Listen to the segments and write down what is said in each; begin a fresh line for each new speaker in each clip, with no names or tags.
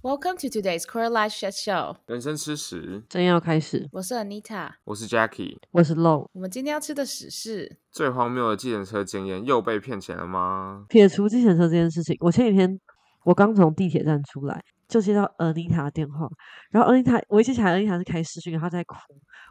Welcome to today's Quarter Life Chat Show。
人生吃屎，
正要开始。
我是 Anita，
我是 Jackie，
我是 Long。
我们今天要吃的屎是
最荒谬的计程车经验，又被骗钱了吗？
撇除计程车这件事情，我前几天我刚从地铁站出来，就接到 Anita 的电话，然后 Anita 我一接起来，Anita 是开视讯，然后她在哭。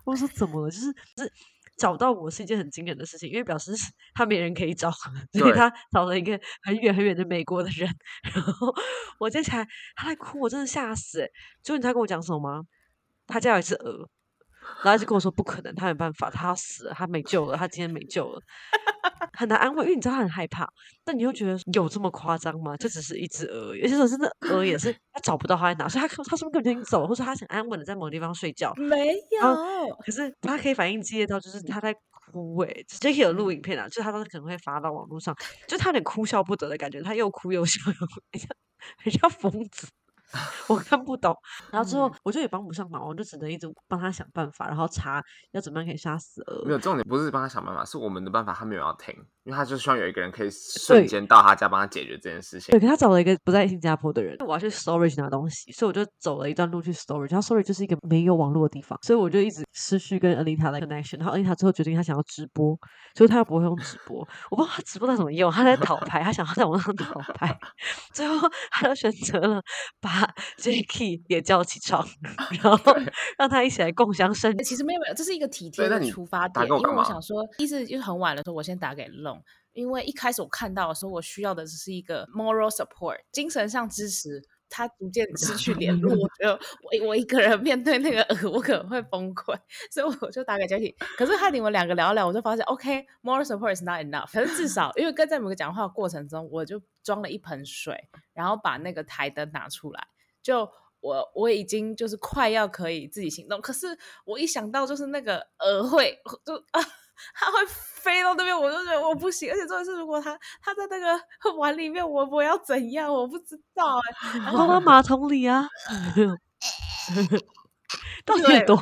我说怎么了？就是就是。找到我是一件很惊人的事情，因为表示他没人可以找，所以他找了一个很远很远的美国的人。然后我接起来，他在哭，我真的吓死诶。就你知道跟我讲什么吗？他家有一只鹅，然后一直跟我说不可能，他没办法，他要死了，他没救了，他今天没救了。很难安慰，因为你知道他很害怕，但你又觉得有这么夸张吗？这只是一只鹅，而且说真的，鹅也是 他找不到他在哪，所以他他是不是根本就已经走了，或者他想安稳的在某个地方睡觉？
没有，
可是他可以反应激烈到就是他在哭诶，Jackie 有录影片啊，就是他当时可能会发到网络上，就他有点哭笑不得的感觉，他又哭又笑，又 很像很像疯子。我看不懂，然后之后我就也帮不上忙，我就只能一直帮他想办法，然后查要怎么样可以杀死鹅。
没有重点，不是帮他想办法，是我们的办法，他没有要听，因为他就希望有一个人可以瞬间到他家帮他解决这件事情。
对，可他找了一个不在新加坡的人，我要去 storage 拿东西，所以我就走了一段路去 storage。然后 storage 就是一个没有网络的地方，所以我就一直失去跟 Anita 的 connection。然后 Anita 最后决定他想要直播，所以他又不会用直播。我不知道他直播在怎么用，他在讨牌，他想要在网上讨牌，最后他就选择了把。Jackie 也叫起床，然后让他一起来共襄盛举。
其实没有没有，这是一个体贴的出发点。因为我想说，意思就是很晚的时候，我先打给 Long，因为一开始我看到的时候，我需要的只是一个 moral support，精神上支持。他逐渐失去联络，我觉得我我一个人面对那个鹅，我可能会崩溃，所以我就打给 Jackie。可是和你们两个聊聊，我就发现，OK，moral support is not enough。反正至少，因为跟在某个讲话的过程中，我就装了一盆水，然后把那个台灯拿出来。就我我已经就是快要可以自己行动，可是我一想到就是那个鹅会就啊，它会飞到那边，我就觉得我不行。而且重点是，如果它它在那个 碗里面，我我要怎样？我不知道哎、欸。
放到马桶里啊，到底多？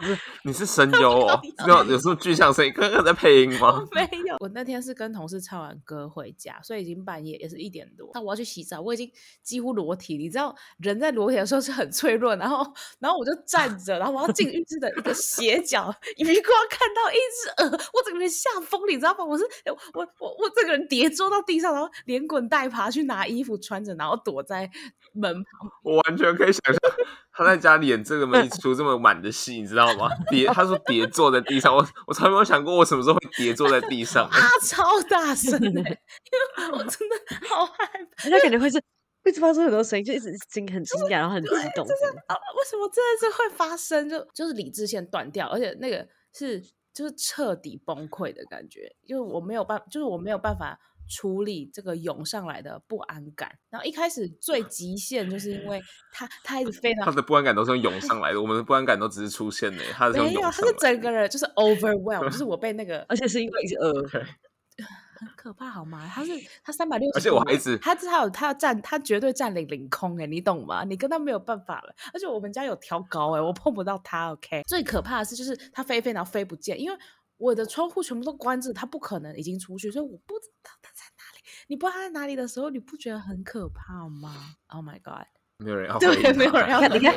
不是，你是声优哦？有有什么具象声音？刚刚在配音吗？
没有，我那天是跟同事唱完歌回家，所以已经半夜，也是一点多。那我要去洗澡，我已经几乎裸体。你知道，人在裸体的时候是很脆弱。然后，然后我就站着，然后我要进浴室的一个斜角，余光看到一只鹅，我整个人吓疯，你知道吗？我是我我我这个人跌坐到地上，然后连滚带爬去拿衣服穿着，然后躲在门旁。
我完全可以想象他在家里演这个一出这么满的戏，你知道吗？叠，他说叠坐在地上，我我从来没有想过我什么时候会叠坐在地上。
他超大声的，因为我真的好害怕，
他感觉会是一直发出很多声音，就一直惊很惊讶，然后很激动。
就是啊，为什么真的是会发生？就就是理智线断掉，而且那个是就是彻底崩溃的感觉，因为我没有办，就是我没有办法。处理这个涌上来的不安感，然后一开始最极限就是因为他他一直非常
他的不安感都是涌上 来的，我们的不安感都只是出现的，他是没有，他
是整个人就是 overwhelmed，就是我被那个，
而且是因为一只鹅，
很可怕好吗？他是他三百六十，
而且我还一直
他他有他要占他绝对占领领空哎，你懂吗？你跟他没有办法了，而且我们家有调高哎，我碰不到他 OK。最可怕的是就是他飞飞然后飞不见，因为。我的窗户全部都关着，他不可能已经出去，所以我不知道他。你不知道他在哪里的时候，你不觉得很可怕吗？Oh my god！
没有人要，
对，没有人要。
你看，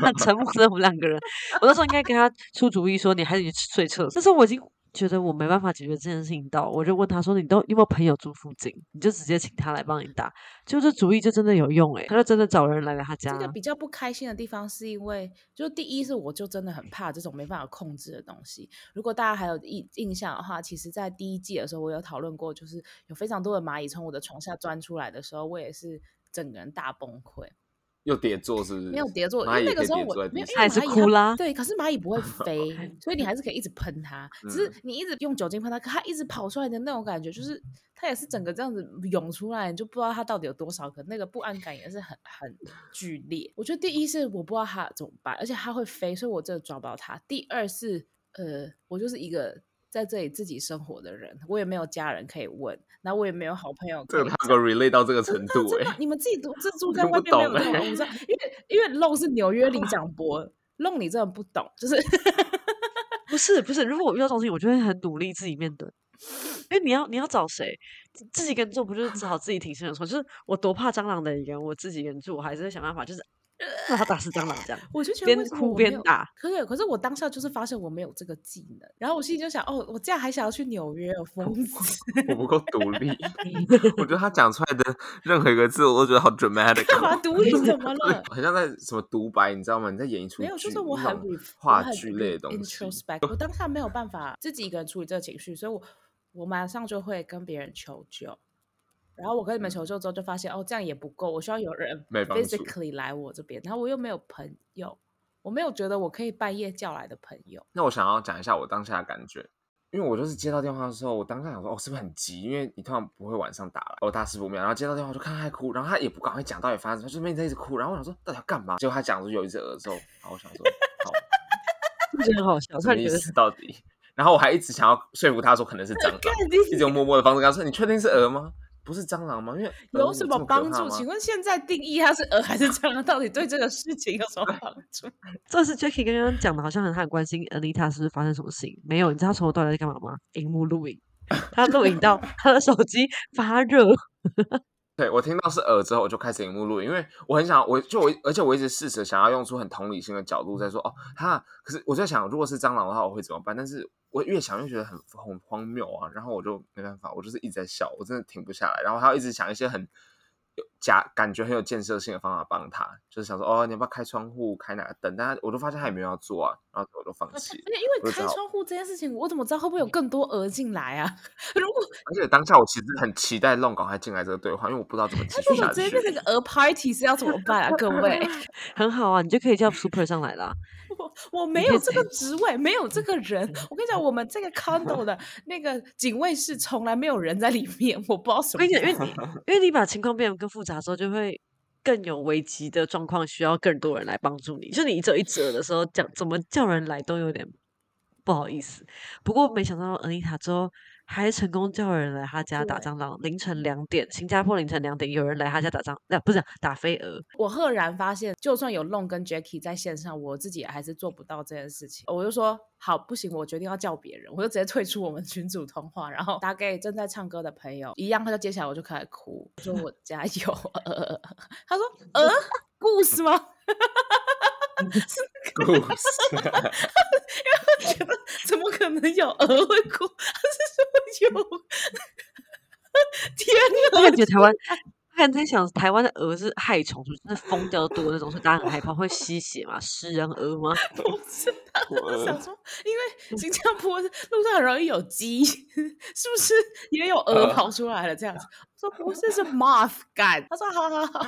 很沉默的我们两个人。我那时候应该跟他出主意说，你还是去睡厕所。但是我已经。觉得我没办法解决这件事情，到我就问他说：“你都有没有朋友住附近？你就直接请他来帮你打。”就这主意就真的有用诶、欸，他就真的找人来了他家。
这个比较不开心的地方是因为，就第一是我就真的很怕这种没办法控制的东西。如果大家还有印印象的话，其实在第一季的时候我有讨论过，就是有非常多的蚂蚁从我的床下钻出来的时候，我也是整个人大崩溃。
又叠坐是不是？
没有叠坐，因为那个时候我没有，
还是哭啦。
对，可是蚂蚁不会 飞，所以你还是可以一直喷它。只是你一直用酒精喷它，可它一直跑出来的那种感觉，就是它也是整个这样子涌出来，你就不知道它到底有多少个。那个不安感也是很很剧烈。我觉得第一是我不知道它怎么办，而且它会飞，所以我真的抓不到它。第二是呃，我就是一个。在这里自己生活的人，我也没有家人可以问，然后我也没有好朋友。
这个他给我 relate 到这个程度
你们自己独自 住在外面没有知道？因为因为 Long 是纽约里长博，Long 你真的不懂，就是
不是不是。如果我遇到这种事情，我就会很努力自己面对。因为你要你要找谁？自己跟住不就是只好自己挺身而出？就是我多怕蟑螂的人，我自己跟住，我还是会想办法，就是。让他打死蟑螂，这样
我就觉得
边哭边打。
可是，可是我当下就是发现我没有这个技能，然后我心里就想，哦，我这样还想要去纽约，有疯 子！
我不够独立。我觉得他讲出来的任何一个字，我都觉得好 dramatic。
干嘛独立？怎么 了？
很像在什么独白，你知道吗？你在演一出
没有，就是我很
话剧类的东西。
introspect，我当下没有办法自己一个人处理这个情绪，所以我我马上就会跟别人求救。然后我跟你们求救之后，就发现哦，这样也不够，我需要有人 physically 来我这边。然后我又没有朋友，我没有觉得我可以半夜叫来的朋友。
那我想要讲一下我当下的感觉，因为我就是接到电话的时候，我当下想说，哦，是不是很急？因为你通常不会晚上打来，我大事不妙。然后接到电话就看他还哭，然后他也不赶快讲到底发生什么，就那边在一直哭。然后我想说，到底要干嘛？结果他讲出有一只鹅之后，然后我想说，好，
我觉得很好笑，
什么意思到底？然后我还一直想要说服他说可能是 蟑螂，一直用默默的方式跟他说，你确定是鹅吗？不是蟑螂吗？因为
有什么帮助？请问现在定义它是蛾还是蟑螂，到底对这个事情有什么帮 助？
这是 Jackie 刚刚讲的，好像很很关心 Anita 是不是发生什么事情？没有，你知道从头到尾在干嘛吗？荧幕录影，他录影到他的手机发热。
对，我听到是耳之后，我就开始荧目录，因为我很想，我就我，而且我一直试着想要用出很同理心的角度在说，哦，他，可是我在想，如果是蟑螂的话，我会怎么办？但是我越想越觉得很很荒谬啊，然后我就没办法，我就是一直在笑，我真的停不下来，然后还要一直想一些很。假感觉很有建设性的方法帮他，就是想说哦，你要不要开窗户，开哪个灯？但他我都发现他也没有要做啊，然后我都放弃。
而且因为开窗户这件事情，我怎么知道会不会有更多蛾进来啊？如果
而且当下我其实很期待弄赶快进来这个对话，因为我不知道怎么 继续下去。
直接变成个蛾 party 是要怎么办啊？各位，
很好啊，你就可以叫 Super 上来了。
我我没有这个职位，没有这个人。我跟你讲，我们这个 condo 的 那个警卫室从来没有人在里面，我不知道什么。
因为因为你把情况变得更复杂之后，就会更有危机的状况，需要更多人来帮助你。就你一折一折的时候，讲怎么叫人来都有点不好意思。不过没想到 Anita 之后。还成功叫人来他家打蟑螂。凌晨两点，新加坡凌晨两点，有人来他家打蟑，那不是打飞蛾。
我赫然发现，就算有 Long 跟 Jackie 在线上，我自己还是做不到这件事情。我就说好，不行，我决定要叫别人，我就直接退出我们群组通话，然后打给正在唱歌的朋友，一样，他就接下来，我就开始哭，我说我家有蛾。他说呃，故事吗？
是故事，因为
我觉得怎么可能有鹅会哭？他是说有，天哪！
我感觉台湾。刚在想，台湾的鹅是害虫，就是疯掉多那种，所以大家很害怕，会吸血嘛？食人鹅吗？
不是，我想说，因为新加坡路上很容易有鸡，是不是也有鹅跑出来了？这样子，我说不是，是 moth 感。他说好好好，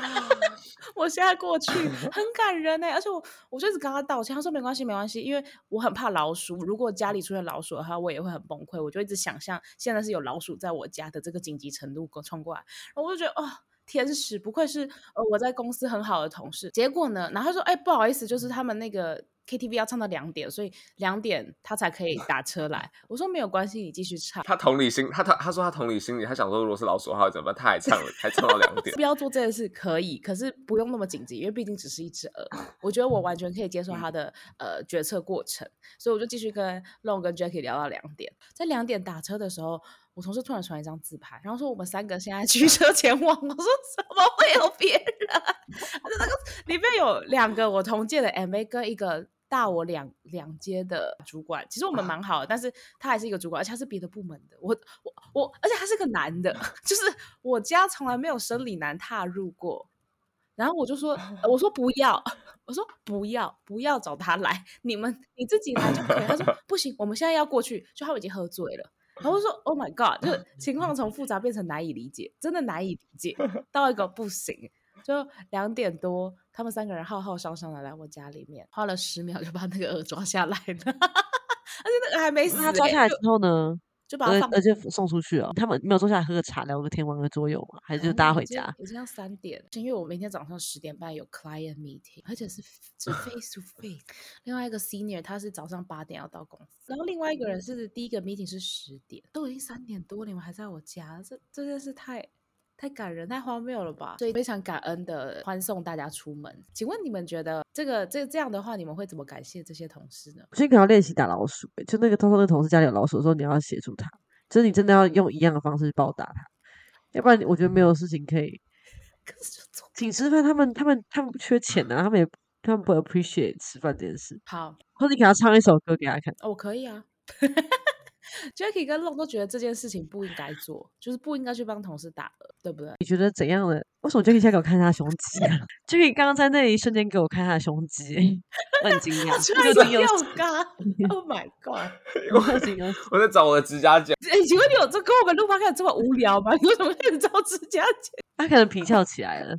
我现在过去，很感人呢。而且我，我就一直跟他道歉，他说没关系，没关系，因为我很怕老鼠，如果家里出现老鼠的话，我也会很崩溃。我就一直想象现在是有老鼠在我家的这个紧急程度冲过来，然后我就觉得哦。天使不愧是呃我在公司很好的同事。结果呢，然后他说：“哎，不好意思，就是他们那个 KTV 要唱到两点，所以两点他才可以 打车来。”我说：“没有关系，你继续唱。”
他同理心，他他他说他同理心里，他想说如果是老鼠的话怎么办？他还唱了，还唱到两点。
不要做这件事可以，可是不用那么紧急，因为毕竟只是一只鹅。我觉得我完全可以接受他的、嗯、呃决策过程，所以我就继续跟 Long 跟 Jackie 聊到两点。在两点打车的时候。我同事突然传一张自拍，然后说我们三个现在驱车前往。我说怎么会有别人？那个 里面有两个我同届的 MA 跟一个大我两两阶的主管。其实我们蛮好的，但是他还是一个主管，而且他是别的部门的。我我我，而且他是个男的，就是我家从来没有生理男踏入过。然后我就说，我说不要，我说不要，不要找他来，你们你自己来就可以。他说 不行，我们现在要过去，就他已经喝醉了。然后说：“Oh my God！” 就是情况从复杂变成难以理解，真的难以理解到一个不行。就两点多，他们三个人浩浩荡荡的来我家里面，花了十秒就把那个鹅抓下来了，而且那个还没死。他
抓下来之后呢？
就把它放，
而且送出去了。他们没有坐下来喝个茶，聊个天，玩个桌游吗？还是就大家回家？
已经要三点，因为我明天早上十点半有 client meeting，而且是 是 face to face。另外一个 senior 他是早上八点要到公司，然后另外一个人是第一个 meeting 是十点，都已经三点多，你们还在我家，这这件事太。太感人，太荒谬了吧！所以非常感恩的欢送大家出门。请问你们觉得这个这这样的话，你们会怎么感谢这些同事呢？
先可能要练习打老鼠，就那个偷偷的同事家里有老鼠的时候，你要协助他，就是你真的要用一样的方式去报答他，要不然我觉得没有事情可以。请吃饭，他们他们他们不缺钱啊，他们也他们不 appreciate 吃饭这件事。
好，
或者你给他唱一首歌给他看。
哦，可以啊。Jacky 跟 Long 都觉得这件事情不应该做，就是不应该去帮同事打鹅，对不对？
你觉得怎样的？为什么 Jacky 现在给我看他胸肌啊？Jacky 刚刚在那一瞬间给我看他的胸肌，我很惊讶。
这个又嘎！Oh my god！
我很惊讶。
我在找我的指甲剪。
哎、欸，请问你有这跟我们录发看这么无聊吗？你为什么开始找指甲剪？
他可能皮翘起来了。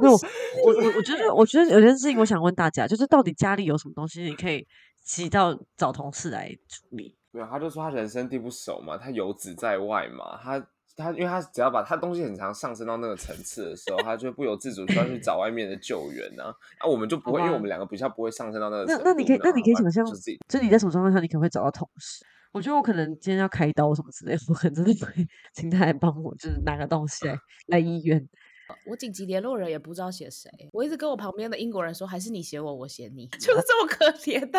没有，我我我觉得，我觉得有件事情我想问大家，就是到底家里有什么东西你可以急到找同事来处理？
没有，他就说他人生地不熟嘛，他游子在外嘛，他他因为他只要把他东西很常上升到那个层次的时候，他就不由自主需要去找外面的救援呢、啊。啊，我们就不会，因为我们两个比较不会上升到那个层次。
那那你可以，那你可以想象，
就自己
就你在什么状况下，你可能会找到同事？我觉得我可能今天要开刀什么之类的，我可能真的会请他来帮我，就是拿个东西来来医院。
我紧急联络人也不知道写谁，我一直跟我旁边的英国人说，还是你写我，我写你，就是这么可怜的。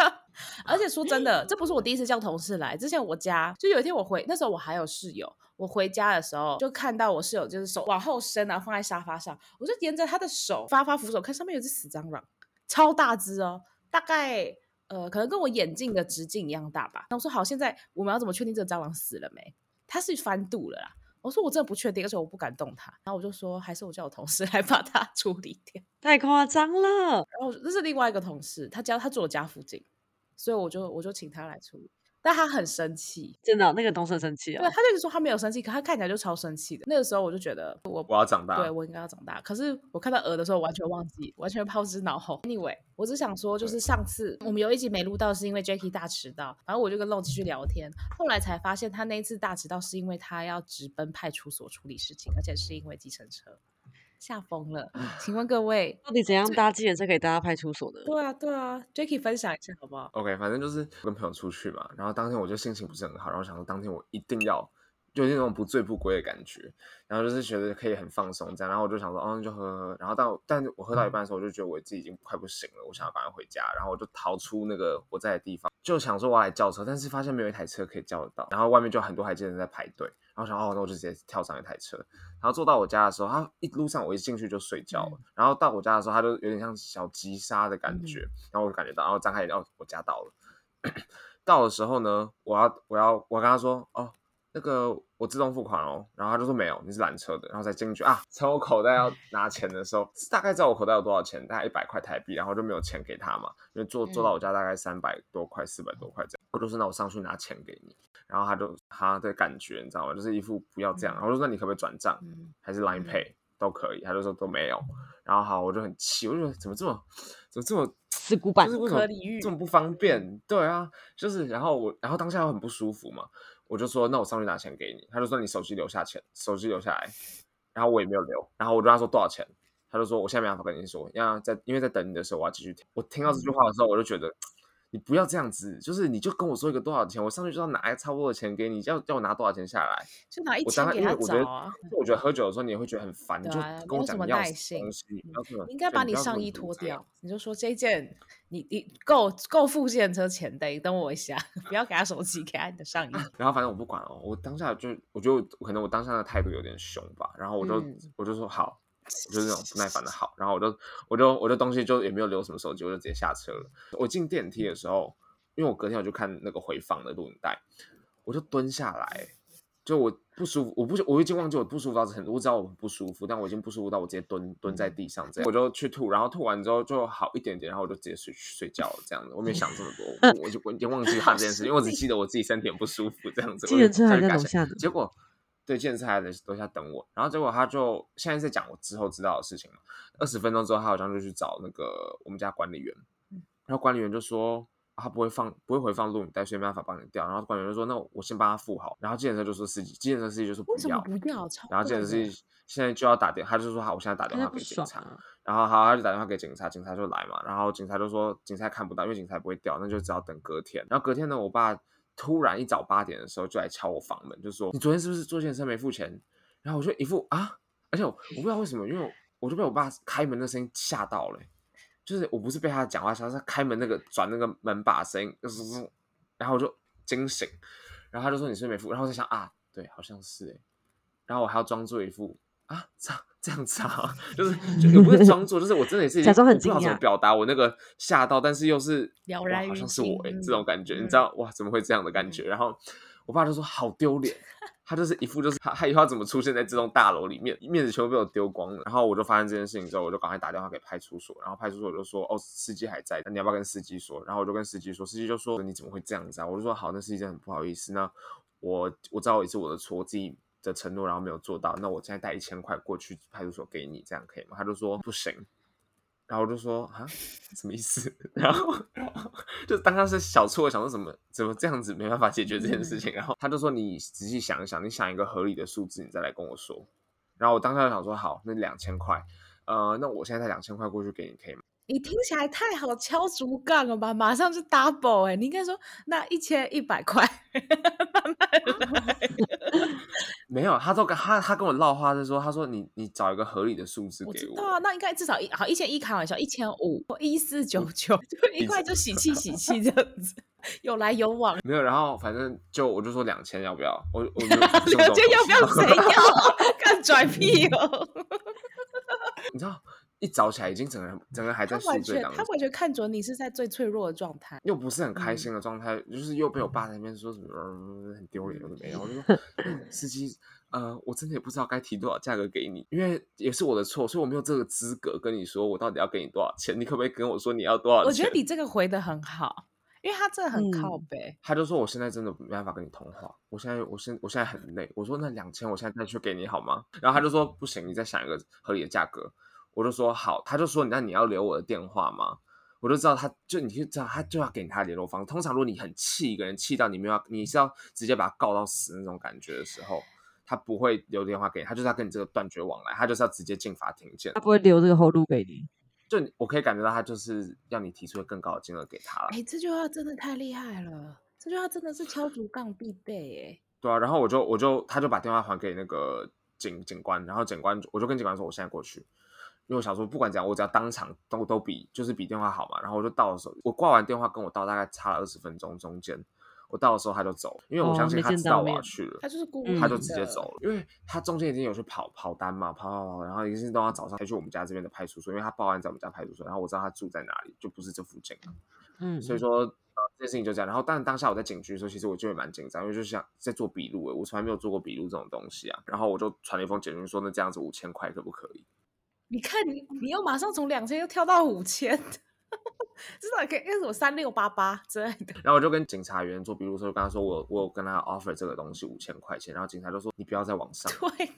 而且说真的，这不是我第一次叫同事来，之前我家就有一天我回，那时候我还有室友，我回家的时候就看到我室友就是手往后伸啊，放在沙发上，我就沿着他的手发发扶手看上面有只死蟑螂，超大只哦，大概呃可能跟我眼镜的直径一样大吧。那我说好，现在我们要怎么确定这个蟑螂死了没？它是翻肚了啦。我说我真的不确定，而且我不敢动它。然后我就说，还是我叫我同事来把它 处理掉。
太夸张了。
然后这是另外一个同事，他家他住我家附近，所以我就我就请他来处理。但他很生气，
真的、哦，那个同事很生气啊。
对，他就是说他没有生气，可他看起来就超生气的。那个时候我就觉得我
我要长大，
对我应该要长大。可是我看到鹅的时候，完全忘记，完全抛之脑后。Anyway，我只想说，就是上次我们有一集没录到，是因为 Jackie 大迟到，然后我就跟 Long 继续聊天。后来才发现，他那一次大迟到是因为他要直奔派出所处理事情，而且是因为计程车。吓疯了，请问各位
到底怎样搭计程车可以搭到派出所的？
对啊，对啊，Jacky 分享一下好不好
？OK，反正就是跟朋友出去嘛，然后当天我就心情不是很好，然后想说当天我一定要就是那种不醉不归的感觉，然后就是觉得可以很放松这样，然后我就想说哦，就喝喝，然后到但我喝到一半的时候，我就觉得我自己已经快不行了，我想要赶快回家，然后我就逃出那个我在的地方，就想说我要来叫车，但是发现没有一台车可以叫得到，然后外面就很多台车在排队。然后想哦，那我就直接跳上一台车，然后坐到我家的时候，他一路上我一进去就睡觉了。嗯、然后到我家的时候，他就有点像小急刹的感觉，嗯、然后我就感觉到，然后张开眼，哦，我家到了。到的时候呢，我要我要我跟他说，哦，那个我自动付款哦。然后他就说没有，你是拦车的。然后再进去啊，从我口袋要 拿钱的时候，大概知道我口袋有多少钱，大概一百块台币，然后就没有钱给他嘛，因为坐坐到我家大概三百多块、四百多块这样。我就说那我上去拿钱给你。然后他就他的感觉，你知道吗？就是一副不要这样。然后我就说，那你可不可以转账，还是 Line Pay 都可以？他就说都没有。然后好，我就很气，我就觉得怎么这么怎么这么
死古板，
就是为什么这么不方便？对啊，就是然后我然后当下又很不舒服嘛，我就说那我上去拿钱给你。他就说你手机留下钱，手机留下来。然后我也没有留。然后我就跟他说多少钱？他就说我现在没办法跟你说，要在因为在等你的时候我要继续听。我听到这句话的时候，我就觉得。你不要这样子，就是你就跟我说一个多少钱，我上去就要拿差不多的钱给你，要叫我拿多少钱下来，
就拿一千给他找啊。
我觉得喝酒的时候你也会觉得很烦，你就跟我讲你要
耐心
东西，
你应该把你上衣脱掉，你就说这件你你够够付计程车钱的，等我一下，不要给他手机，给他你的上衣。
然后反正我不管哦，我当下就我觉得可能我当下的态度有点凶吧，然后我就、嗯、我就说好。我就是那种不耐烦的好，然后我就我就我就东西就也没有留什么手机，我就直接下车了。我进电梯的时候，因为我隔天我就看那个回放的录影带，我就蹲下来，就我不舒服，我不我已经忘记我不舒服到很，我知道我不舒服，但我已经不舒服到我直接蹲蹲在地上这样，我就去吐，然后吐完之后就好一点点，然后我就直接睡睡觉了这样子，我没想这么多，我就我已经忘记他这件事，因为我只 记得我自己身体很不舒服这样子。
计程车还在楼下
结果。对，健身还在楼下等我，然后结果他就现在在讲我之后知道的事情嘛。二十分钟之后，他好像就去找那个我们家管理员，然后管理员就说他不会放，不会回放录影带，所以没办法帮你调。然后管理员就说那我先帮他付好。然后计程车就说司机，计程车司机就说不要，
不要。
然后计程车司机现在就要打电，他就说好，我现在打电话给警察。然后好，他就打电话给警察，警察就来嘛。然后警察就说警察看不到，因为警察不会调，那就只好等隔天。然后隔天呢，我爸。突然一早八点的时候就来敲我房门，就说你昨天是不是坐计程车没付钱？然后我就一副啊，而且我，不知道为什么，因为我就被我爸开门的声音吓到了，就是我不是被他讲话吓，是他开门那个转那个门把声音，就是，然后我就惊醒，然后他就说你是不是没付？然后我在想啊，对，好像是哎。然后我还要装作一副啊，这样这样子啊，就是就也不是装作，就是我真的也是
假装很惊讶，
不知道怎么表达我那个吓到，但是又是
了然
好像是我哎，
心
这种感觉，
嗯
你知道哇，怎么会这样的感觉？然后我爸就说好丢脸。他就是一副就是他他以后要怎么出现在这栋大楼里面，面子全部被我丢光了。然后我就发现这件事情之后，我就赶快打电话给派出所，然后派出所就说哦，司机还在，那你要不要跟司机说？然后我就跟司机说，司机就说你怎么会这样子啊？我就说好，那司机真的很不好意思，那我我知道也是我的错，我自己的承诺然后没有做到，那我现在带一千块过去派出所给你，这样可以吗？他就说不行。然后我就说啊，什么意思？然后，就当他是小错，想说怎么怎么这样子没办法解决这件事情。然后他就说你仔细想一想，你想一个合理的数字，你再来跟我说。然后我当下就想说好，那两千块，呃，那我现在带两千块过去给你，可以吗？
你听起来太好敲竹杠了吧？马上就 double 哎、欸！你应该说那一千一百块，慢慢来。
没有，他都跟他他跟我唠话就说，他说你你找一个合理的数字给我。
我知道啊，那应该至少一好一千一开玩笑，一千五或一四九九，就一块就喜气喜气这样子，有来有往。
没有，然后反正就我就说两千要不要？我我
两千要不要？谁要？看拽屁哦！
你知道？一早起来，已经整个人整个人还在宿醉当中，
他完全看准你是在最脆弱的状态，
又不是很开心的状态，嗯、就是又被我爸在那边说什么、呃、很丢脸，有的没有。我就说司机，呃，我真的也不知道该提多少价格给你，因为也是我的错，所以我没有这个资格跟你说我到底要给你多少钱。你可不可以跟我说你要多少钱？
我觉得你这个回的很好，因为他真的很靠北。
嗯、他就说我现在真的没办法跟你通话，我现在我现我现在很累。我说那两千我现在再去给你好吗？然后他就说不行，你再想一个合理的价格。我就说好，他就说，那你要留我的电话吗？我就知道他就你就知道他就要给你他的联络方式。通常如果你很气一个人，气到你没有你是要直接把他告到死那种感觉的时候，他不会留电话给你，他就是要跟你这个断绝往来，他就是要直接进法庭见。
他不会留这个后路给你。
就我可以感觉到他就是要你提出更高的金额给他了。
哎、欸，这句话真的太厉害了，这句话真的是敲竹杠必备 哎。
对啊，然后我就我就他就把电话还给那个警警官，然后警官我就跟警官说我现在过去。因为我想说，不管怎样，我只要当场都都比就是比电话好嘛。然后我就到的时候，我挂完电话跟我到大概差了二十分钟，中间我到的时候他就走，因为我相信他知道我要去了，
他就是故意，
他就直接走了，因为他中间已经有去跑跑单嘛，跑跑跑，然后一直到他早上才去我们家这边的派出所，因为他报案在我们家派出所，然后我知道他住在哪里，就不是这附近，嗯，所以说这件事情就这样。然后，但当下我在警局的时候，其实我就会蛮紧张，因为就想在做笔录，诶，我从来没有做过笔录这种东西啊。然后我就传了一封简讯说，那这样子五千块可不可以？
你看你，你又马上从两千又跳到五千，至少可以那什么三六八八之类的。
然后我就跟警察员做笔录的时候，跟他说我我有跟他 offer 这个东西五千块钱，然后警察就说你不要再往上。
对。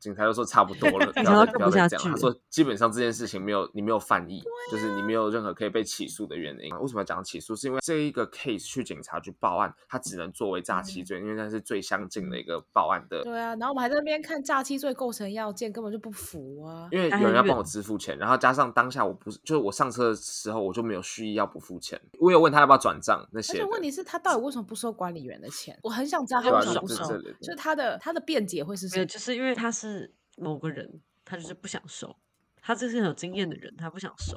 警察就说差不多了，不要再不要再讲。他说基本上这件事情没有你没有犯意，啊、就是你没有任何可以被起诉的原因。为什么要讲起诉？是因为这一个 case 去警察局报案，他只能作为诈欺罪，嗯、因为那是最相近的一个报案的。
对啊，然后我们还在那边看诈欺罪构成要件，根本就不服啊。
因为有人要帮我 支付钱，然后加上当下我不是，就是我上车的时候我就没有蓄意要不付钱。我有问他要不要转账那些。
而且问题是，他到底为什么不收管理员的钱？我很想知道他为什么不收。啊、就是他的他的辩解会是什么？
就是因为他是。某个人他就是不想收，他这是很有经验的人，他不想收。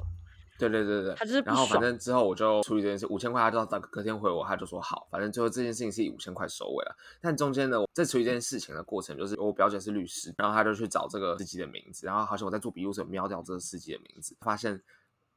对对对对，
他就是。
然后反正之后我就处理这件事，五千块他就到隔天回我，他就说好，反正最后这件事情是以五千块收尾了。但中间呢，在处理这件事情的过程，就是我表姐是律师，然后他就去找这个司机的名字，然后好像我在做笔录的时候瞄掉这个司机的名字，发现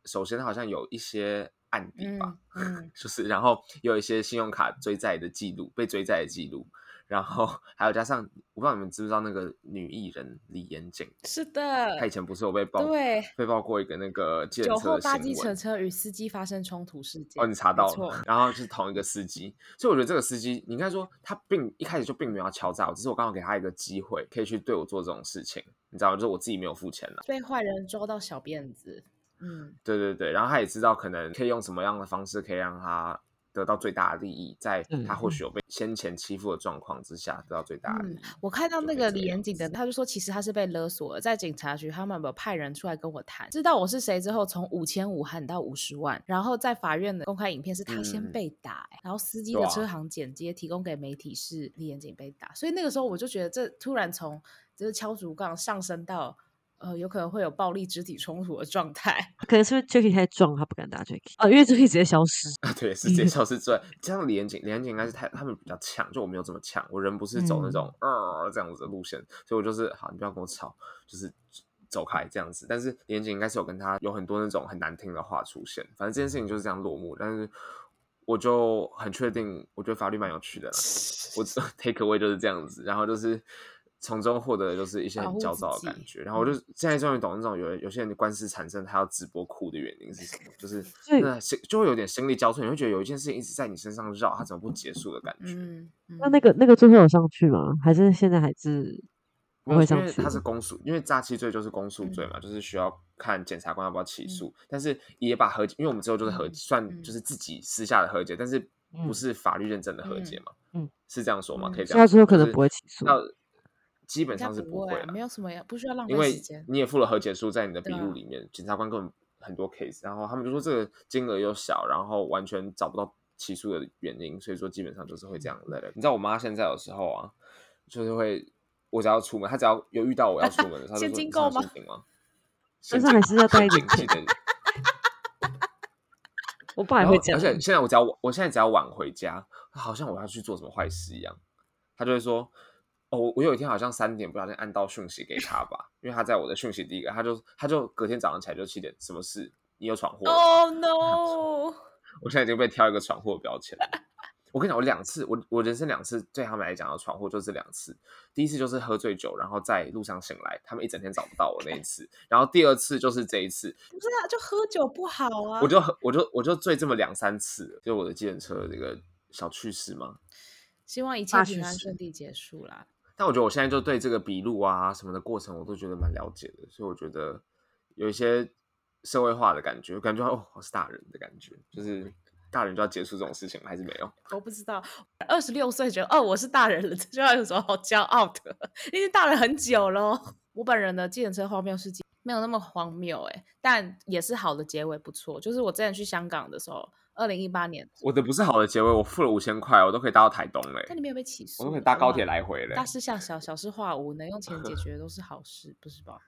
首先他好像有一些案底吧，嗯嗯、就是然后有一些信用卡追债的记录，被追债的记录。然后还有加上，我不知道你们知不知道那个女艺人李妍瑾？
是的，
她以前不是有被爆，对，被爆过一个那个酒后
搭机车车与司机发生冲突事件。
哦，你查到了，然后是同一个司机，所以我觉得这个司机，你应该说他并一开始就并没有要敲诈我，只是我刚好给他一个机会，可以去对我做这种事情，你知道吗？就是我自己没有付钱了，
被坏人抓到小辫子，嗯，
对对对，然后他也知道可能可以用什么样的方式可以让他。得到最大的利益，在他或许有被先前欺负的状况之下，得到最大的利益。
嗯、我看到那个李延景的，他就说，其实他是被勒索了，在警察局，他们有派人出来跟我谈，知道我是谁之后，从五千五喊到五十万，然后在法院的公开影片是他先被打，嗯、然后司机的车行剪接提供给媒体是李延景被打，所以那个时候我就觉得，这突然从就是敲竹杠上升到呃，有可能会有暴力肢体冲突的状态。
可能是不是 Jacky 太壮，他不敢打 Jacky 啊，因为 Jacky 直接消失
啊，对，是 直接消失。对，像李延景，李延景应该是太他们比较强，就我没有这么强，我人不是走那种、嗯、呃这样子的路线，所以我就是好，你不要跟我吵，就是走开这样子。但是李延景应该是有跟他有很多那种很难听的话出现，反正这件事情就是这样落幕。但是我就很确定，我觉得法律蛮有趣的啦，我 take away 就是这样子，然后就是。从中获得的就是一些很焦躁的感觉，然后我就现在终于懂那种有有些人的官司产生他要直播哭的原因是什么，就是那心就会有点心力交瘁，你会觉得有一件事情一直在你身上绕，它怎么不结束的感觉。
嗯嗯、
那那个那个最后有上去吗？还是现在还是不会上去？
因为他是公诉，因为诈欺罪就是公诉罪嘛，嗯、就是需要看检察官要不要起诉，嗯、但是也把和解，因为我们之后就是和算就是自己私下的和解，但是不是法律认证的和解嘛？嗯，是这样说吗？可以这样说。
那最后可能不会起诉。
基本上是不会，
没有什么，不需要浪费时间。
因为你也付了和解书在你的笔录里面，检察官根本很多 case，然后他们就说这个金额又小，然后完全找不到起诉的原因，所以说基本上就是会这样来。你知道我妈现在有时候啊，就是会我只要出门，她只要有遇到我要出门的，她就说：“现金够吗？”
身上还是要带一点钱。我爸也会这样，
而且现在我只要我现在只要晚回家，好像我要去做什么坏事一样，他就会说。我我有一天好像三点不小心按到讯息给他吧，因为他在我的讯息第一个，他就他就隔天早上起来就七点，什么事？你有闯祸
？Oh no！
我现在已经被挑一个闯祸标签了。我跟你讲，我两次，我我人生两次对他们来讲要闯祸就是两次。第一次就是喝醉酒，然后在路上醒来，他们一整天找不到我那一次。然后第二次就是这一次。
不是啊，就喝酒不好啊。
我就我就我就醉这么两三次，就我的计程车这个小趣事嘛。
希望一切平安顺利结束啦。
但我觉得我现在就对这个笔录啊什么的过程，我都觉得蛮了解的，所以我觉得有一些社会化的感觉，感觉哦，我是大人的感觉，就是大人就要结束这种事情了，还是没有？
我不知道，二十六岁觉得哦，我是大人了，这句话有什么好骄傲的？因为大人很久了。我本人的计程车荒谬事迹没有那么荒谬哎，但也是好的结尾不错。就是我之前去香港的时候。二零一八年，
我的不是好的结尾，我付了五千块，我都可以搭到台东嘞。
但你没有被起诉，
我都可以搭高铁来回嘞。
大事小小，小事化无，能用钱解决的都是好事，不是吧？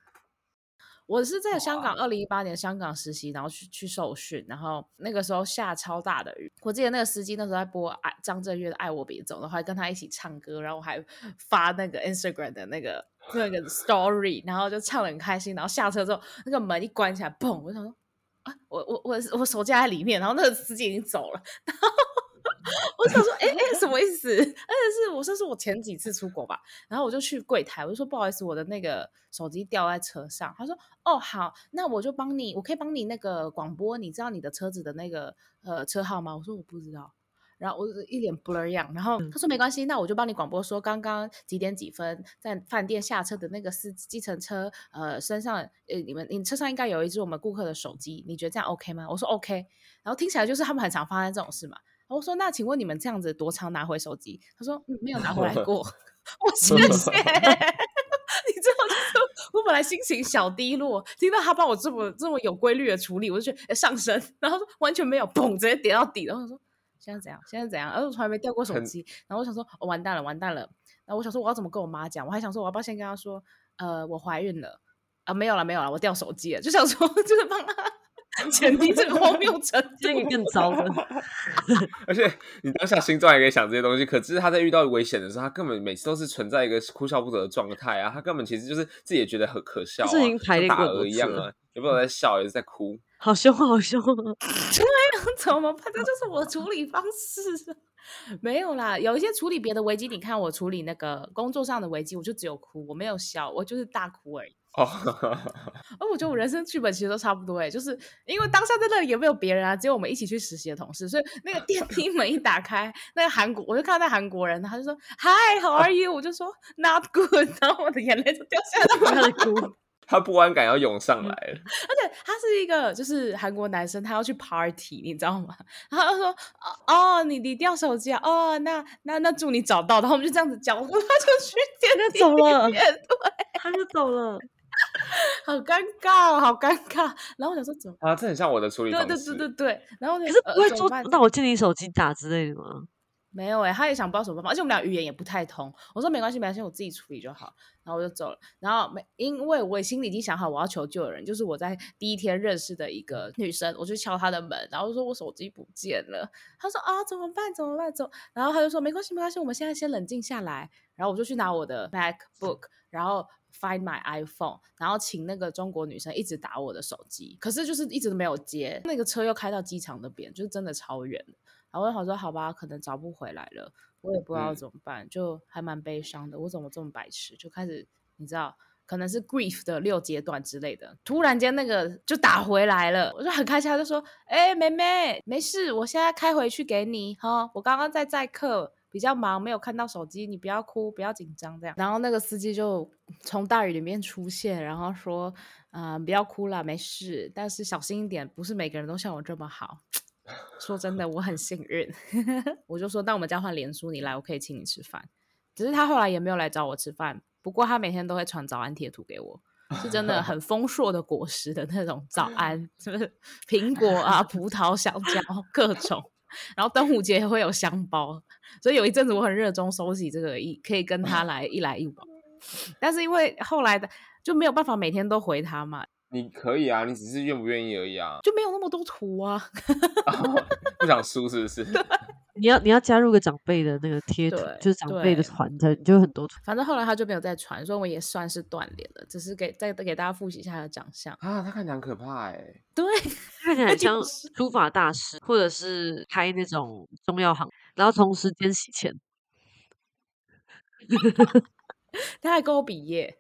我是在香港二零一八年香港实习，然后去去受训，然后那个时候下超大的雨。我记得那个司机那时候在播爱张震岳的《爱我别走》，然后还跟他一起唱歌，然后我还发那个 Instagram 的那个那个 Story，然后就唱的很开心。然后下车之后，那个门一关起来，砰！我想说。我我我我手机在里面，然后那个司机已经走了，然后我想说，哎、欸、哎、什么意思？而且是我说是我前几次出国吧，然后我就去柜台，我就说不好意思，我的那个手机掉在车上。他说，哦好，那我就帮你，我可以帮你那个广播，你知道你的车子的那个呃车号吗？我说我不知道。然后我一脸 blur 样，然后他说没关系，那我就帮你广播说刚刚几点几分在饭店下车的那个司机计程车，呃身上呃你们你车上应该有一只我们顾客的手机，你觉得这样 OK 吗？我说 OK，然后听起来就是他们很常发生这种事嘛。然后我说那请问你们这样子多常拿回手机？他说嗯没有拿回来过。我谢谢，你知道就是我本来心情小低落，听到他帮我这么这么有规律的处理，我就觉得上升，然后说完全没有，砰直接跌到底，然后他说。现在怎样？现在怎样？而且我从来没掉过手机，然后我想说，完蛋了，完蛋了。然后我想说，我要怎么跟我妈讲？我还想说，我要不要先跟她说，呃，我怀孕了啊？没有了，没有了，我掉手机了。就想说，就是帮她减低这个荒谬程度，这个更糟了。
而且你当下心中还可以想这些东西，可是他在遇到危险的时候，他根本每次都是存在一个哭笑不得的状态啊！他根本其实就是自己也觉得很可笑、啊，是已经排练过一样啊，也不知道在笑，也是在哭。
好凶，好凶！
对，怎么办？这就是我处理方式。没有啦，有一些处理别的危机。你看我处理那个工作上的危机，我就只有哭，我没有笑，我就是大哭而已。哦，而我觉得我人生剧本其实都差不多哎，就是因为当下在那里也没有别人啊，只有我们一起去实习的同事，所以那个电梯门一打开，那个韩国我就看到那韩国人，他就说 Hi，How are you？我就说 Not good，然后我的眼泪就掉下来，他在哭。
他不安感要涌上来了，嗯，
而且他是一个就是韩国男生，他要去 party，你知道吗？然后他说：“哦，你你掉手机啊？哦，那那那祝你找到。”然后我们就这样子交互，他就去电梯，走了，对，
他就走了，
好尴尬，好尴尬。然后我想说怎么
啊？这很像我的处理方式，
对对对对对。然后
可是不会说，那我借你手机打之类的吗？
没有哎、欸，他也想不到什么办法，而且我们俩语言也不太通。我说没关系，没关系，我自己处理就好。然后我就走了。然后没，因为我心里已经想好我要求救的人，就是我在第一天认识的一个女生。我去敲她的门，然后说我手机不见了。她说啊，怎么办？怎么办？走。然后他就说没关系，没关系，我们现在先冷静下来。然后我就去拿我的 MacBook，然后 Find My iPhone，然后请那个中国女生一直打我的手机，可是就是一直都没有接。那个车又开到机场那边，就是真的超远。然后我说，好吧，可能找不回来了，我也不知道怎么办，嗯、就还蛮悲伤的。我怎么这么白痴？就开始，你知道，可能是 grief 的六阶段之类的。突然间那个就打回来了，我就很开心，他就说：“哎、欸，妹妹，没事，我现在开回去给你哈。我刚刚在载客，比较忙，没有看到手机，你不要哭，不要紧张这样。”然后那个司机就从大雨里面出现，然后说：“嗯、呃，不要哭了，没事，但是小心一点，不是每个人都像我这么好。”说真的，我很幸运，我就说，那我们交换脸书，你来，我可以请你吃饭。只是他后来也没有来找我吃饭，不过他每天都会传早安贴图给我，是真的很丰硕的果实的那种早安，是不是？苹果啊、葡萄、香蕉各种，然后端午节会有香包，所以有一阵子我很热衷收集这个，一可以跟他来一来一往。但是因为后来的就没有办法每天都回他嘛。
你可以啊，你只是愿不愿意而已啊，
就没有那么多图啊，
哦、不想输是不是？
你要你要加入个长辈的那个贴图，就是长辈的团的，你就很多图。
反正后来他就没有再传，所以我也算是断联了，只是给再给大家复习一下他的长相
啊，他看起来很可怕哎、欸，
对，
看起来很像书法大师，或者是开那种中药行，然后同时兼洗钱，
他还跟我比耶。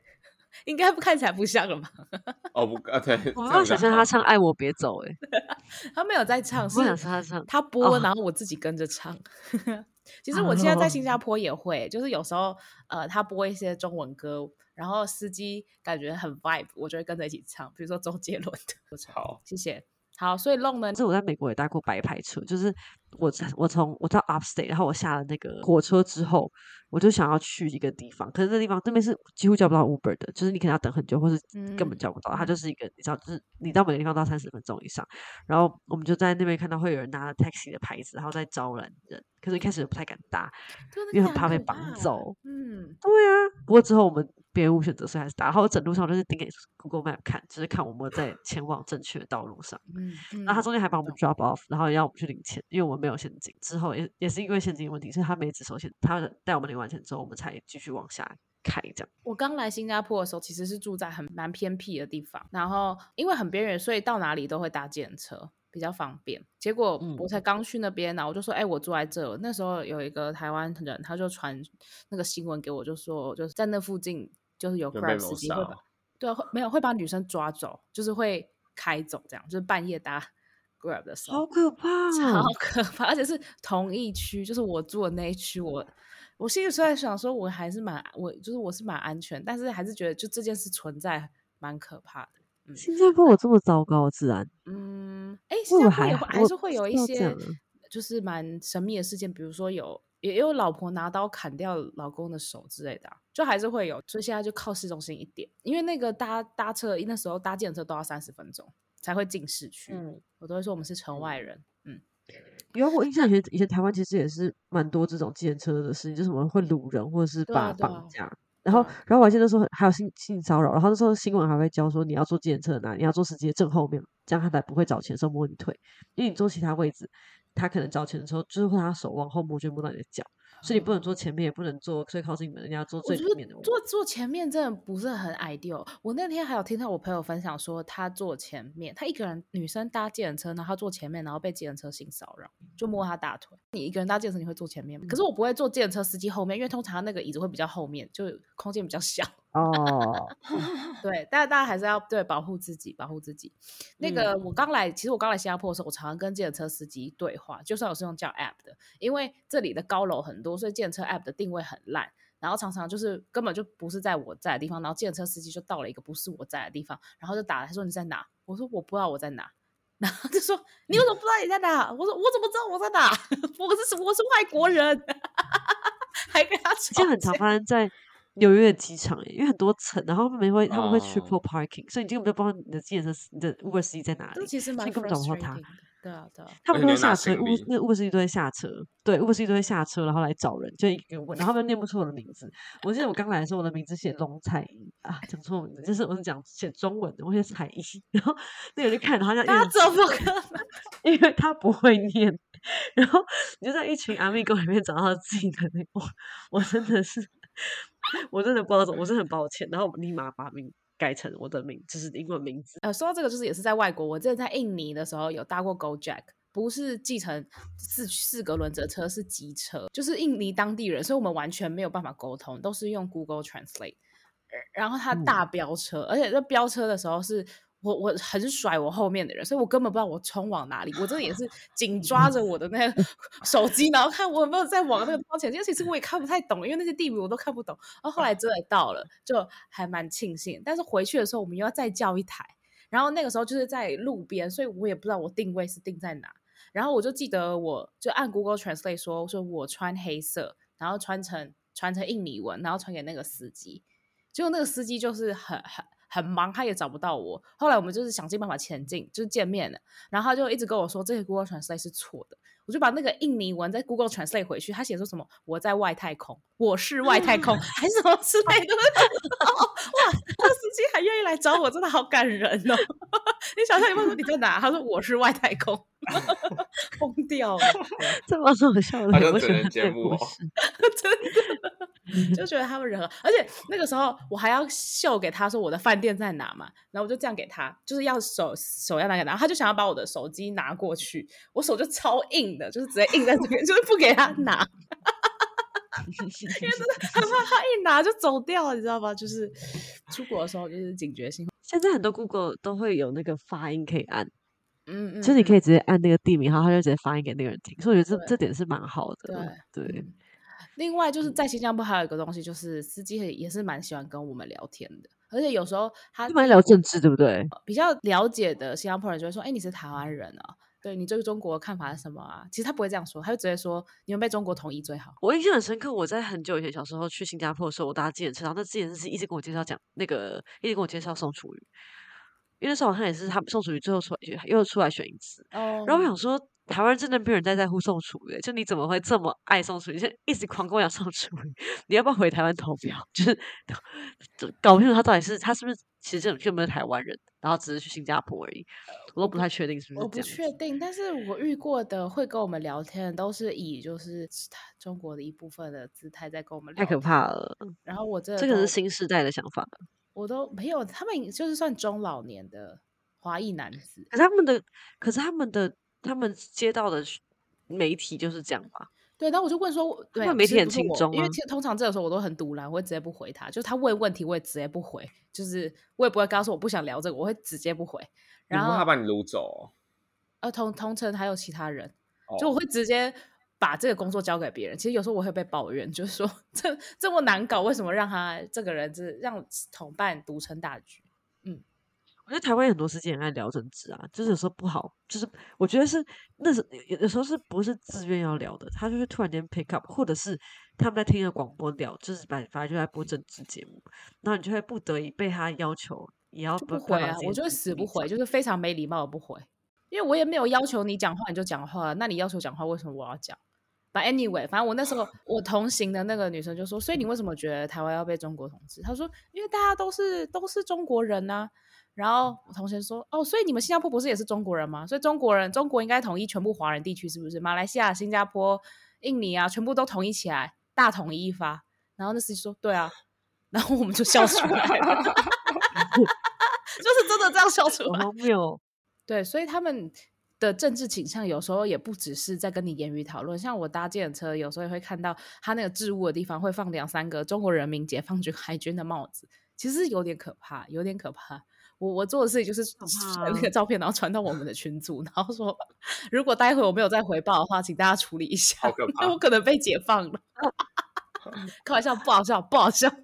应该不看起来不像了吧？
哦不，啊对，
我没有想象他唱《爱我别走》哎，
他没有在唱，是
他唱，
他播，然后我自己跟着唱。其实我现在在新加坡也会，就是有时候呃，他播一些中文歌，然后司机感觉很 vibe，我就会跟着一起唱。比如说周杰伦的。
好，
谢谢。好，所以弄呢，
是我在美国也搭过白牌车，就是我我从我到 Upstate，然后我下了那个火车之后，我就想要去一个地方，可是这地方这边是几乎叫不到 Uber 的，就是你可能要等很久，或是根本叫不到，嗯、它就是一个你知道，就是你到每个地方都要三十分钟以上，然后我们就在那边看到会有人拿了 taxi 的牌子，然后在招揽人，可是一开始不太敢搭，因为很怕被绑走。嗯，对啊，不过之后我们。别无选择，所以还是打。然后我整路上就是盯给 Google Map 看，就是看我们在前往正确的道路上。嗯，嗯，然后他中间还帮我们 drop off，然后要我们去领钱，因为我们没有现金。之后也也是因为现金问题，所以他没只收现，他带我们领完钱之后，我们才继续往下开。这样。我
刚来新加坡的时候，其实是住在很蛮偏僻的地方，然后因为很边缘，所以到哪里都会搭计程车。比较方便，结果我才刚去那边呢，嗯、我就说，哎、欸，我住在这。那时候有一个台湾人，他就传那个新闻给我，就说就是在那附近。就是有 Grab 司机会把，对，会没有会把女生抓走，就是会开走这样，就是半夜搭 Grab 的时候，
好可怕，
超可怕，而且是同一区，就是我住的那一区，我我心里虽然想说我还是蛮我就是我是蛮安全，但是还是觉得就这件事存在蛮可怕的。嗯、
新加坡有这么糟糕的治安？
嗯，哎，新加坡也会还是会有一些就是蛮神秘的事件，比如说有。也有老婆拿刀砍掉老公的手之类的，啊，就还是会有，所以现在就靠市中心一点，因为那个搭搭车，那时候搭计程车都要三十分钟才会进市区。嗯，我都会说我们是城外人。嗯，
因为我印象以前以前台湾其实也是蛮多这种计程车的事情，就是什么会掳人或者是把绑架，然后然后我还记得说还有性性骚扰，然后那时候新闻还会教说你要坐计程车哪，你要坐司机的正后面，这样他才不会找钱的时候摸你腿，因为你坐其他位置。他可能找钱的时候，就是会他手往后摸，就摸到你的脚，所以你不能坐前面，也不能坐最靠近门，人家坐最里面的位置。
坐坐前面真的不是很 ideal。我那天还有听到我朋友分享说，他坐前面，他一个人女生搭计程车，然后他坐前面，然后被计程车性骚扰，就摸他大腿。你一个人搭计程车，你会坐前面吗？可是我不会坐计程车司机后面，因为通常那个椅子会比较后面，就空间比较小。哦，对，但是大家还是要对保护自己，保护自己。那个、嗯、我刚来，其实我刚来新加坡的时候，我常常跟计程车司机对话，就算我是用叫 app 的，因为这里的高楼很多，所以计程车 app 的定位很烂，然后常常就是根本就不是在我在的地方，然后计程车司机就到了一个不是我在的地方，然后就打来说你在哪？我说我不知道我在哪，然后就说你为什么不知道你在哪？我说我怎么知道我在哪？我是我是外国人，还跟他吵，
就很常发生在。纽约的机场，因为很多层，然后他们会他们会 triple parking，、oh. 所以你根本就不知道你的计程车、你的 Uber 司机在哪里，
其实蛮
根本找不到他。
对啊，对啊，
他们都会下车，乌那乌司机都会下车，对，乌司机都会下车，然后来找人，就一个问，然后他们念不出我的名字。我记得我刚来的时候，我的名字写龙彩怡啊，讲错名字，就是我是讲写中文的，我写彩怡，然后那个人就看，好像他
怎么可能？
因为他不会念，然后你就在一群阿密狗里面找到自己的那个，我真的是，我真的不知道怎么，我真的很抱歉。然后我立马把名。改成我的名，就是英文名字。
呃，说到这个，就是也是在外国，我之前在印尼的时候有搭过 GoJack 不是计程四四格轮子车，是机车，就是印尼当地人，所以我们完全没有办法沟通，都是用 Google Translate。然后他大飙车，嗯、而且这飙车的时候是。我我很甩我后面的人，所以我根本不知道我冲往哪里。我真的也是 紧抓着我的那个 手机，然后看我有没有在往那个方向。其实我也看不太懂，因为那些地名我都看不懂。然后后来真的到了，就还蛮庆幸。但是回去的时候，我们又要再叫一台。然后那个时候就是在路边，所以我也不知道我定位是定在哪。然后我就记得，我就按 Google Translate 说，说我穿黑色，然后穿成穿成印尼文，然后传给那个司机。结果那个司机就是很很。很忙，他也找不到我。后来我们就是想尽办法前进，就是见面了。然后他就一直跟我说，这个 Google Translate 是错的。我就把那个印尼文在 Google Translate 回去，他写说什么“我在外太空”，“我是外太空”，还是什么之类的。哇，那司机还愿意来找我，真的好感人哦！你想象，你问说你在哪？他说我是外太空，疯掉了，
这么好笑的，
好像真人节目哦，
真的。就觉得他们人和，而且那个时候我还要秀给他说我的饭店在哪嘛，然后我就这样给他，就是要手手要拿给他，他就想要把我的手机拿过去，我手就超硬的，就是直接硬在这边，就是不给他拿，因为真的很怕他一拿就走掉了，你知道吧？就是出国的时候就是警觉性。
现在很多 Google 都会有那个发音可以按，嗯嗯，就是你可以直接按那个地名，然后他就直接发音给那个人听，所以我觉得这这点是蛮好的，对对。
另外就是在新加坡还有一个东西，就是司机也是蛮喜欢跟我们聊天的，而且有时候他
蛮聊政治，对不对？
比较了解的新加坡人就会说：“哎，你是台湾人啊？对你对中国的看法是什么啊？”其实他不会这样说，他就直接说：“你们被中国统一最好。”
我印象很深刻，我在很久以前小时候去新加坡的时候，我搭计程车，然后那计程车一直跟我介绍讲那个，一直跟我介绍宋楚瑜，因为那时候好像也是他宋楚瑜最后出来又出来选一次，哦，然后我想说。台湾真的没有人在在乎宋楚瑜，就你怎么会这么爱宋楚瑜？就一直狂跟我讲宋楚瑜，你要不要回台湾投票？就是搞不清楚他到底是他是不是其实这种就没有台湾人，然后只是去新加坡而已，我都不太确定是不是。
我不确定，但是我遇过的会跟我们聊天，都是以就是中国的一部分的姿态在跟我们聊天。
太可怕了。
然后我这
这个是新时代的想法，
我都没有，他们就是算中老年的华裔男子，
可是他们的，可是他们的。他们接到的媒体就是这样吧？
对，然后我就问说，对，
媒体很轻松，
因为通常这个时候我都很独揽，我会直接不回他。就是他问问题，我也直接不回，就是我也不会跟他说我不想聊这个，我会直接不回。然后
他把你掳走？
呃，同同城还有其他人，就我会直接把这个工作交给别人。其实有时候我会被抱怨，就是说 这这么难搞，为什么让他这个人是让同伴独撑大局？
我觉得台湾有很多司机很爱聊政治啊，就是有时候不好，就是我觉得是那时有的时候是不是自愿要聊的，他就是突然间 pick up，或者是他们在听着广播聊，就是反反正就在播政治节目，然后你就会不得已被他要求也要
不回啊，我就会死不回，就是非常没礼貌的不回，因为我也没有要求你讲话你就讲话，那你要求讲话为什么我要讲？But anyway，反正我那时候我同行的那个女生就说，所以你为什么觉得台湾要被中国统治？她说，因为大家都是都是中国人啊。然后我同学说：“哦，所以你们新加坡不是也是中国人吗？所以中国人，中国应该统一全部华人地区，是不是？马来西亚、新加坡、印尼啊，全部都统一起来，大统一发。”然后那司机说：“对啊。”然后我们就笑出来了，就是真的这样笑出来。
没有。
对，所以他们的政治倾向有时候也不只是在跟你言语讨论。像我搭计程车，有时候也会看到他那个置物的地方会放两三个中国人民解放军海军的帽子，其实有点可怕，有点可怕。我我做的事情就是传那个照片，然后传到我们的群组，然后说，如果待会我没有再回报的话，请大家处理一下，因为我可能被解放了。开玩笑，不好笑，不好笑。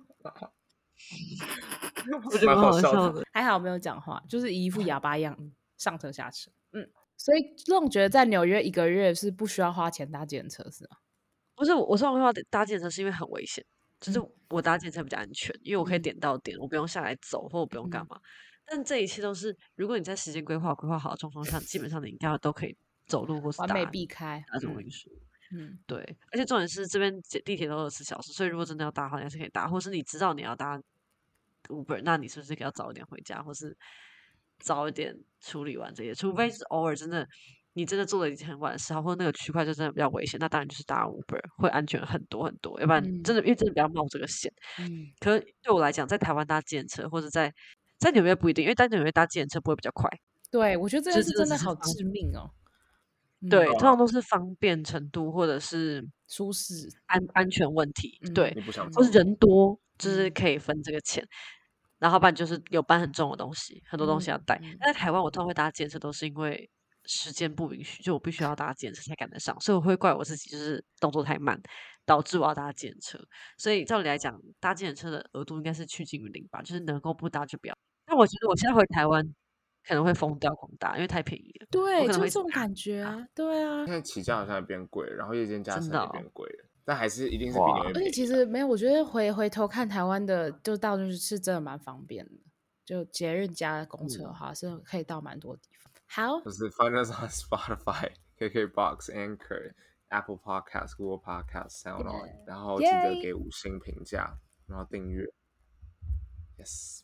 我觉得蛮好笑的，
还好没有讲话，就是一副哑巴样上车下车。嗯，所以这种觉得在纽约一个月是不需要花钱搭计程车是吗？
不是，我说我话搭计程车是因为很危险，就是我搭计程车比较安全，因为我可以点到点，我不用下来走，或我不用干嘛。但这一切都是，如果你在时间规划规划好的状况下，基本上你应该都可以走路或
完美避开
那种运输。
嗯，
对，而且重点是这边地铁都二十四小时，所以如果真的要搭的话，你还是可以搭，或是你知道你要搭 Uber，那你是不是可以要早一点回家，或是早一点处理完这些？除非是偶尔真的你真的做了一件很晚的事，或者那个区块就真的比较危险，那当然就是搭 Uber 会安全很多很多，要不然真的、嗯、因为真的不要冒这个险。嗯，可是对我来讲，在台湾搭电车或者在在纽约不一定，因为在纽约搭计程车不会比较快。
对，我觉得这个是真的好致命哦。
对，通常都是方便程度或者是
舒适
安安全问题，
嗯、对，
或是人多，就是可以分这个钱，嗯、然后不然就是有搬很重的东西，很多东西要带。嗯、但在台湾，我通常会搭计程车，都是因为时间不允许，就我必须要搭计程车才赶得上，所以我会怪我自己，就是动作太慢，导致我要搭计程车。所以照理来讲，搭计程车的额度应该是趋近于零吧，就是能够不搭就不要。但我觉得我现在回台湾。可能会疯掉狂大，因为太便宜了。
对，就这种感觉啊，对啊。
现在起价好像也变贵了，然后夜间加成也变贵了，但还是一定是比你。
而且其实没有，我觉得回回头看台湾的，就到就是是真的蛮方便的，就捷运加公车的话是可以到蛮多地方。好，
就是 find us on Spotify、KKBox、Anchor、Apple Podcast、Google Podcast、SoundOn，然后记得给五星评价，然后订阅。Yes。